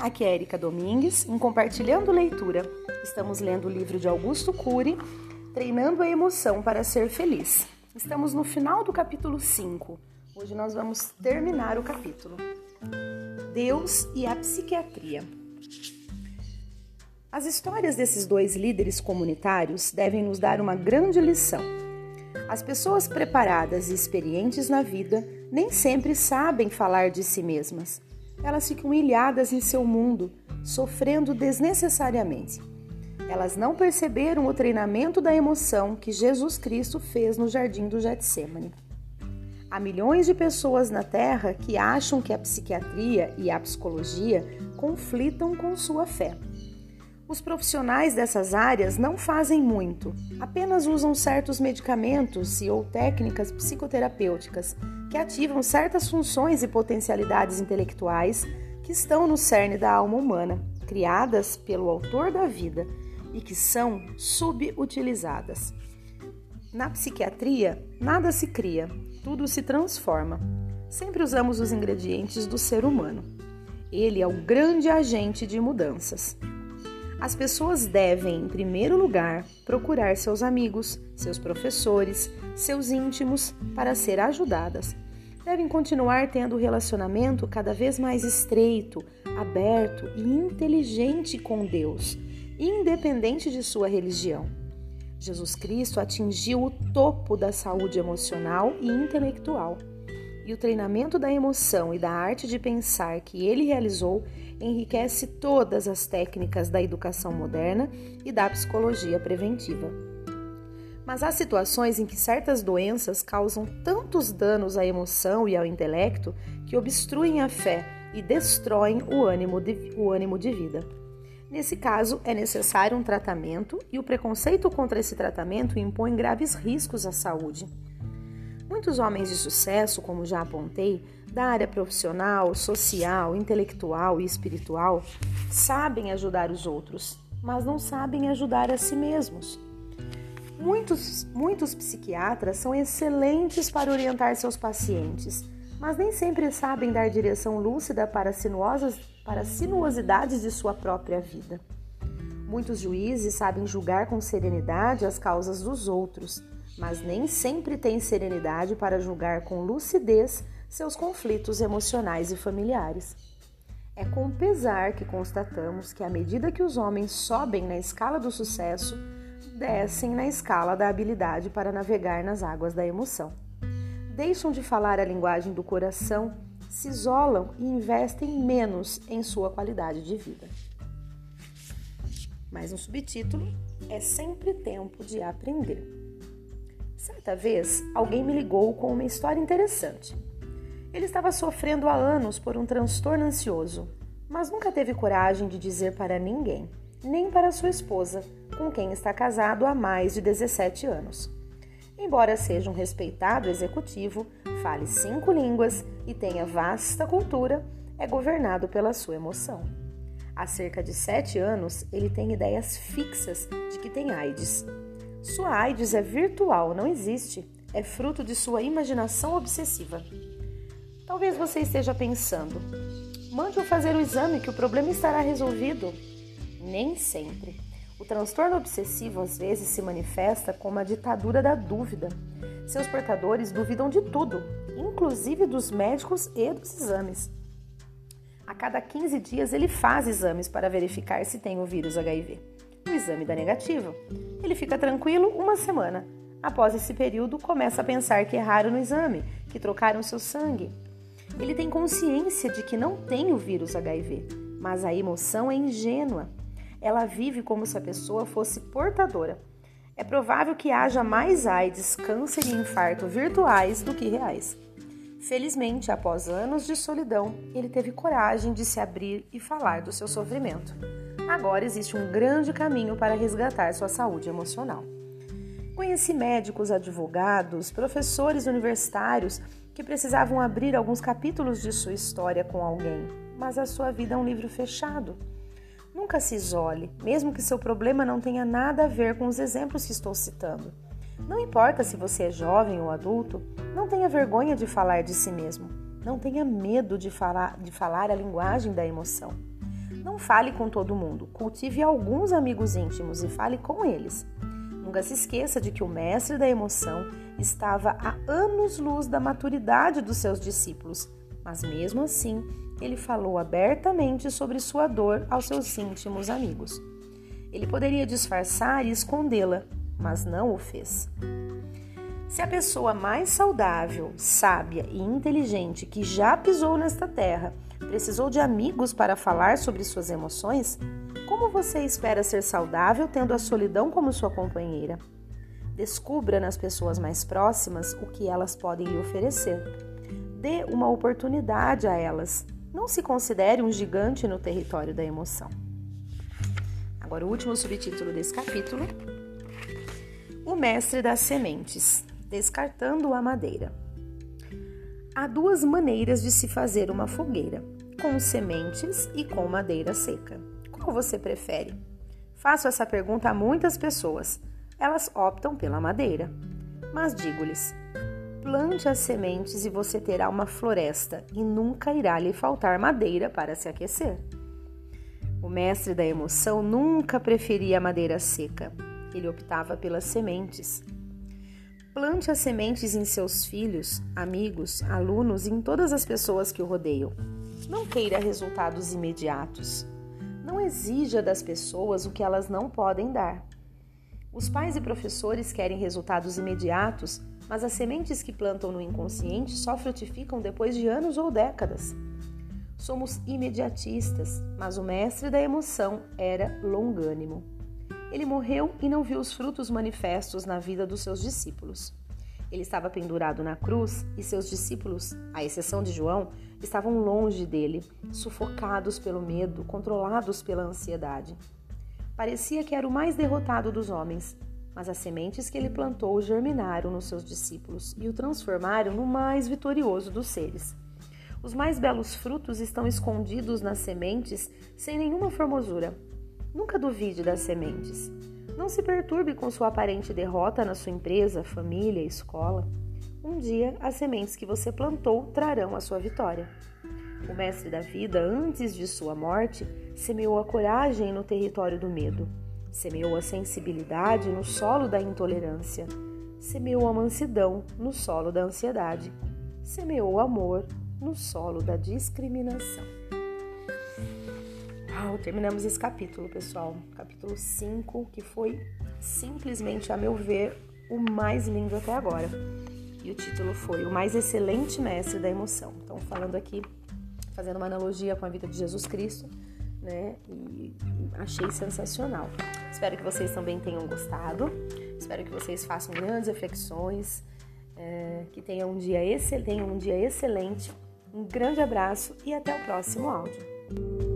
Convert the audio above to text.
Aqui é Erika Domingues, em Compartilhando Leitura. Estamos lendo o livro de Augusto Cury, Treinando a Emoção para Ser Feliz. Estamos no final do capítulo 5. Hoje nós vamos terminar o capítulo. Deus e a psiquiatria. As histórias desses dois líderes comunitários devem nos dar uma grande lição. As pessoas preparadas e experientes na vida nem sempre sabem falar de si mesmas. Elas ficam ilhadas em seu mundo, sofrendo desnecessariamente. Elas não perceberam o treinamento da emoção que Jesus Cristo fez no jardim do Getsemane. Há milhões de pessoas na Terra que acham que a psiquiatria e a psicologia conflitam com sua fé. Os profissionais dessas áreas não fazem muito, apenas usam certos medicamentos e ou técnicas psicoterapêuticas que ativam certas funções e potencialidades intelectuais que estão no cerne da alma humana, criadas pelo autor da vida e que são subutilizadas. Na psiquiatria, nada se cria, tudo se transforma. Sempre usamos os ingredientes do ser humano. Ele é o grande agente de mudanças. As pessoas devem, em primeiro lugar, procurar seus amigos, seus professores, seus íntimos para ser ajudadas. Devem continuar tendo relacionamento cada vez mais estreito, aberto e inteligente com Deus, independente de sua religião. Jesus Cristo atingiu o topo da saúde emocional e intelectual. E o treinamento da emoção e da arte de pensar que ele realizou enriquece todas as técnicas da educação moderna e da psicologia preventiva. Mas há situações em que certas doenças causam tantos danos à emoção e ao intelecto que obstruem a fé e destroem o ânimo de, o ânimo de vida. Nesse caso, é necessário um tratamento e o preconceito contra esse tratamento impõe graves riscos à saúde. Muitos homens de sucesso, como já apontei, da área profissional, social, intelectual e espiritual, sabem ajudar os outros, mas não sabem ajudar a si mesmos. Muitos, muitos psiquiatras são excelentes para orientar seus pacientes, mas nem sempre sabem dar direção lúcida para, sinuosas, para sinuosidades de sua própria vida. Muitos juízes sabem julgar com serenidade as causas dos outros, mas nem sempre têm serenidade para julgar com lucidez seus conflitos emocionais e familiares. É com pesar que constatamos que, à medida que os homens sobem na escala do sucesso, descem na escala da habilidade para navegar nas águas da emoção. Deixam de falar a linguagem do coração, se isolam e investem menos em sua qualidade de vida. Mas um subtítulo é sempre tempo de aprender. Certa vez, alguém me ligou com uma história interessante. Ele estava sofrendo há anos por um transtorno ansioso, mas nunca teve coragem de dizer para ninguém, nem para sua esposa, com quem está casado há mais de 17 anos. Embora seja um respeitado executivo, fale cinco línguas e tenha vasta cultura, é governado pela sua emoção. Há cerca de sete anos, ele tem ideias fixas de que tem AIDS. Sua AIDS é virtual, não existe, é fruto de sua imaginação obsessiva. Talvez você esteja pensando: mande-o fazer o exame que o problema estará resolvido. Nem sempre. O transtorno obsessivo às vezes se manifesta como a ditadura da dúvida. Seus portadores duvidam de tudo, inclusive dos médicos e dos exames. A cada 15 dias ele faz exames para verificar se tem o vírus HIV. O exame dá negativo. Ele fica tranquilo uma semana. Após esse período, começa a pensar que erraram no exame, que trocaram seu sangue, ele tem consciência de que não tem o vírus HIV, mas a emoção é ingênua. Ela vive como se a pessoa fosse portadora. É provável que haja mais AIDS, câncer e infarto virtuais do que reais. Felizmente, após anos de solidão, ele teve coragem de se abrir e falar do seu sofrimento. Agora existe um grande caminho para resgatar sua saúde emocional. Conheci médicos, advogados, professores universitários que precisavam abrir alguns capítulos de sua história com alguém, mas a sua vida é um livro fechado. Nunca se isole, mesmo que seu problema não tenha nada a ver com os exemplos que estou citando. Não importa se você é jovem ou adulto, não tenha vergonha de falar de si mesmo. Não tenha medo de falar, de falar a linguagem da emoção. Não fale com todo mundo, cultive alguns amigos íntimos e fale com eles. Nunca se esqueça de que o mestre da emoção estava a anos-luz da maturidade dos seus discípulos, mas mesmo assim ele falou abertamente sobre sua dor aos seus íntimos amigos. Ele poderia disfarçar e escondê-la, mas não o fez. Se a pessoa mais saudável, sábia e inteligente que já pisou nesta terra precisou de amigos para falar sobre suas emoções, como você espera ser saudável tendo a solidão como sua companheira? Descubra nas pessoas mais próximas o que elas podem lhe oferecer. Dê uma oportunidade a elas. Não se considere um gigante no território da emoção. Agora, o último subtítulo desse capítulo: O Mestre das Sementes Descartando a Madeira. Há duas maneiras de se fazer uma fogueira: com sementes e com madeira seca. Qual você prefere? Faço essa pergunta a muitas pessoas. Elas optam pela madeira. Mas digo-lhes: plante as sementes e você terá uma floresta e nunca irá lhe faltar madeira para se aquecer. O mestre da emoção nunca preferia a madeira seca. Ele optava pelas sementes. Plante as sementes em seus filhos, amigos, alunos e em todas as pessoas que o rodeiam. Não queira resultados imediatos. Não exija das pessoas o que elas não podem dar. Os pais e professores querem resultados imediatos, mas as sementes que plantam no inconsciente só frutificam depois de anos ou décadas. Somos imediatistas, mas o mestre da emoção era longânimo. Ele morreu e não viu os frutos manifestos na vida dos seus discípulos. Ele estava pendurado na cruz e seus discípulos, à exceção de João, estavam longe dele, sufocados pelo medo, controlados pela ansiedade. Parecia que era o mais derrotado dos homens, mas as sementes que ele plantou germinaram nos seus discípulos e o transformaram no mais vitorioso dos seres. Os mais belos frutos estão escondidos nas sementes sem nenhuma formosura. Nunca duvide das sementes. Não se perturbe com sua aparente derrota na sua empresa, família, escola. Um dia, as sementes que você plantou trarão a sua vitória. O mestre da vida, antes de sua morte, semeou a coragem no território do medo, semeou a sensibilidade no solo da intolerância, semeou a mansidão no solo da ansiedade, semeou o amor no solo da discriminação. Uau, terminamos esse capítulo, pessoal. Capítulo 5, que foi simplesmente, a meu ver, o mais lindo até agora. E o título foi O Mais Excelente Mestre da Emoção. Então, falando aqui, fazendo uma analogia com a vida de Jesus Cristo, né? E, achei sensacional. Espero que vocês também tenham gostado. Espero que vocês façam grandes reflexões. É, que tenham um dia, tenham um dia excelente um grande abraço e até o próximo áudio.